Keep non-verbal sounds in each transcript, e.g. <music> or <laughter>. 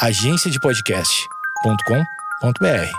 agenciadepodcast.com.br.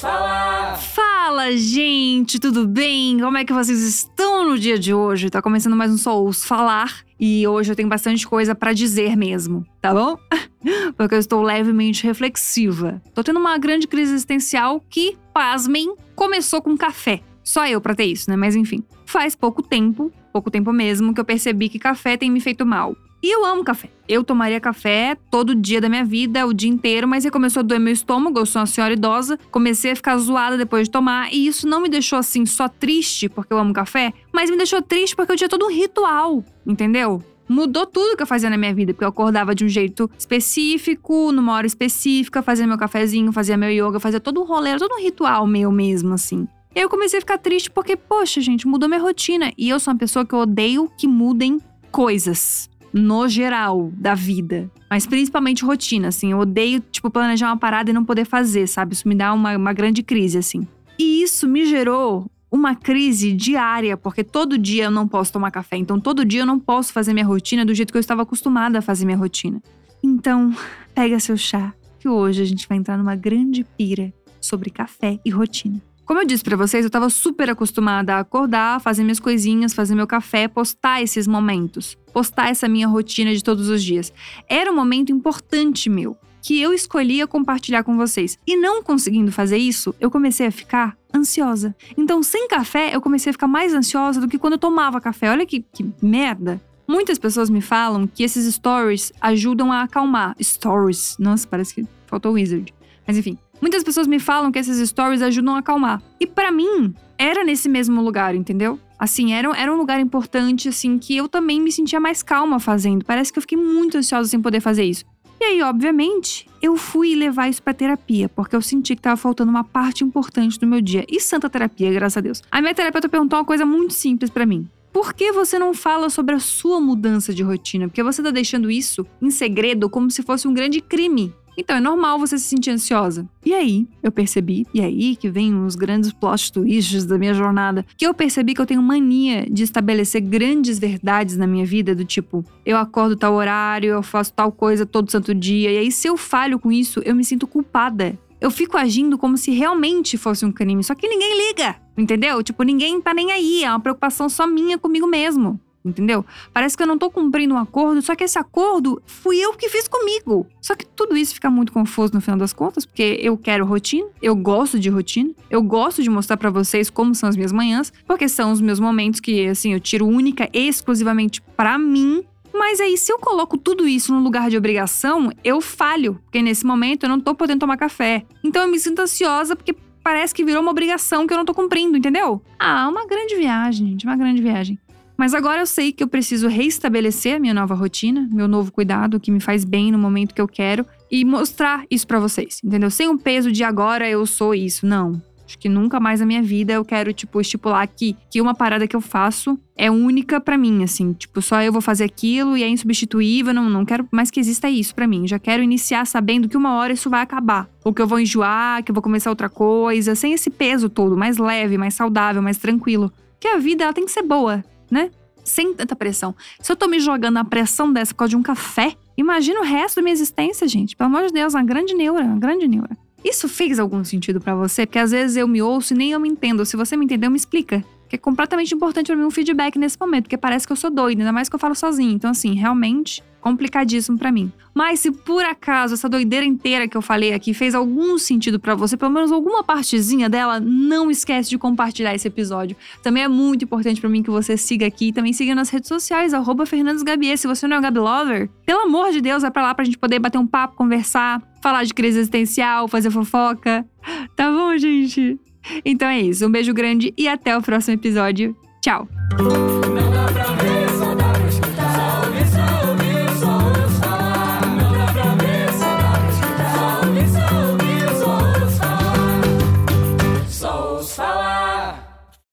Falar. Fala, gente, tudo bem? Como é que vocês estão no dia de hoje? Tá começando mais um Só Ouço Falar e hoje eu tenho bastante coisa pra dizer mesmo, tá bom? <laughs> Porque eu estou levemente reflexiva. Tô tendo uma grande crise existencial que, pasmem, começou com café. Só eu pra ter isso, né? Mas enfim. Faz pouco tempo, pouco tempo mesmo, que eu percebi que café tem me feito mal. E eu amo café. Eu tomaria café todo dia da minha vida, o dia inteiro, mas aí começou a doer meu estômago, eu sou uma senhora idosa, comecei a ficar zoada depois de tomar, e isso não me deixou assim só triste porque eu amo café, mas me deixou triste porque eu tinha todo um ritual, entendeu? Mudou tudo que eu fazia na minha vida, porque eu acordava de um jeito específico, numa hora específica, fazia meu cafezinho, fazia meu yoga, fazia todo um rolê, todo um ritual meu mesmo, assim. Eu comecei a ficar triste porque, poxa, gente, mudou minha rotina. E eu sou uma pessoa que eu odeio que mudem coisas. No geral, da vida. Mas principalmente rotina, assim. Eu odeio, tipo, planejar uma parada e não poder fazer, sabe? Isso me dá uma, uma grande crise, assim. E isso me gerou uma crise diária, porque todo dia eu não posso tomar café. Então, todo dia eu não posso fazer minha rotina do jeito que eu estava acostumada a fazer minha rotina. Então, <laughs> pega seu chá, que hoje a gente vai entrar numa grande pira sobre café e rotina. Como eu disse pra vocês, eu tava super acostumada a acordar, fazer minhas coisinhas, fazer meu café, postar esses momentos, postar essa minha rotina de todos os dias. Era um momento importante meu, que eu escolhia compartilhar com vocês. E não conseguindo fazer isso, eu comecei a ficar ansiosa. Então, sem café, eu comecei a ficar mais ansiosa do que quando eu tomava café. Olha que, que merda. Muitas pessoas me falam que esses stories ajudam a acalmar. Stories. Nossa, parece que faltou wizard. Mas enfim, muitas pessoas me falam que esses stories ajudam a acalmar. E pra mim, era nesse mesmo lugar, entendeu? Assim, era, era um lugar importante, assim, que eu também me sentia mais calma fazendo. Parece que eu fiquei muito ansiosa sem poder fazer isso. E aí, obviamente, eu fui levar isso pra terapia, porque eu senti que tava faltando uma parte importante do meu dia. E santa terapia, graças a Deus. A minha terapeuta perguntou uma coisa muito simples pra mim. Por que você não fala sobre a sua mudança de rotina? Porque você tá deixando isso em segredo como se fosse um grande crime. Então é normal você se sentir ansiosa. E aí, eu percebi, e aí que vem os grandes plot twists da minha jornada, que eu percebi que eu tenho mania de estabelecer grandes verdades na minha vida, do tipo, eu acordo tal horário, eu faço tal coisa todo santo dia, e aí se eu falho com isso, eu me sinto culpada. Eu fico agindo como se realmente fosse um crime, só que ninguém liga, entendeu? Tipo, ninguém tá nem aí, é uma preocupação só minha comigo mesmo entendeu? Parece que eu não tô cumprindo um acordo, só que esse acordo fui eu que fiz comigo. Só que tudo isso fica muito confuso no final das contas, porque eu quero rotina, eu gosto de rotina, eu gosto de mostrar para vocês como são as minhas manhãs, porque são os meus momentos que, assim, eu tiro única e exclusivamente para mim. Mas aí, se eu coloco tudo isso no lugar de obrigação, eu falho, porque nesse momento eu não tô podendo tomar café. Então eu me sinto ansiosa porque parece que virou uma obrigação que eu não tô cumprindo, entendeu? Ah, uma grande viagem, gente, uma grande viagem. Mas agora eu sei que eu preciso reestabelecer a minha nova rotina, meu novo cuidado, que me faz bem no momento que eu quero, e mostrar isso para vocês, entendeu? Sem o peso de agora eu sou isso. Não. Acho que nunca mais na minha vida eu quero, tipo, estipular aqui que uma parada que eu faço é única para mim, assim. Tipo, só eu vou fazer aquilo e é insubstituível. Não, não quero mais que exista isso para mim. Já quero iniciar sabendo que uma hora isso vai acabar. Ou que eu vou enjoar, que eu vou começar outra coisa. Sem esse peso todo. Mais leve, mais saudável, mais tranquilo. Que a vida, ela tem que ser boa né? Sem tanta pressão. Se eu tô me jogando na pressão dessa por causa de um café, imagina o resto da minha existência, gente. Pelo amor de Deus, uma grande neura, uma grande neura. Isso fez algum sentido para você? Porque às vezes eu me ouço e nem eu me entendo. Se você me entendeu, me explica. Que é completamente importante para mim um feedback nesse momento, porque parece que eu sou doida, ainda mais que eu falo sozinha. Então, assim, realmente complicadíssimo para mim. Mas se por acaso essa doideira inteira que eu falei aqui fez algum sentido para você, pelo menos alguma partezinha dela, não esquece de compartilhar esse episódio. Também é muito importante para mim que você siga aqui e também siga nas redes sociais, arroba FernandosGabier. Se você não é um Gabi Lover, pelo amor de Deus, vai pra lá pra gente poder bater um papo, conversar, falar de crise existencial, fazer fofoca. <laughs> Tá bom, gente? Então é isso. Um beijo grande e até o próximo episódio. Tchau!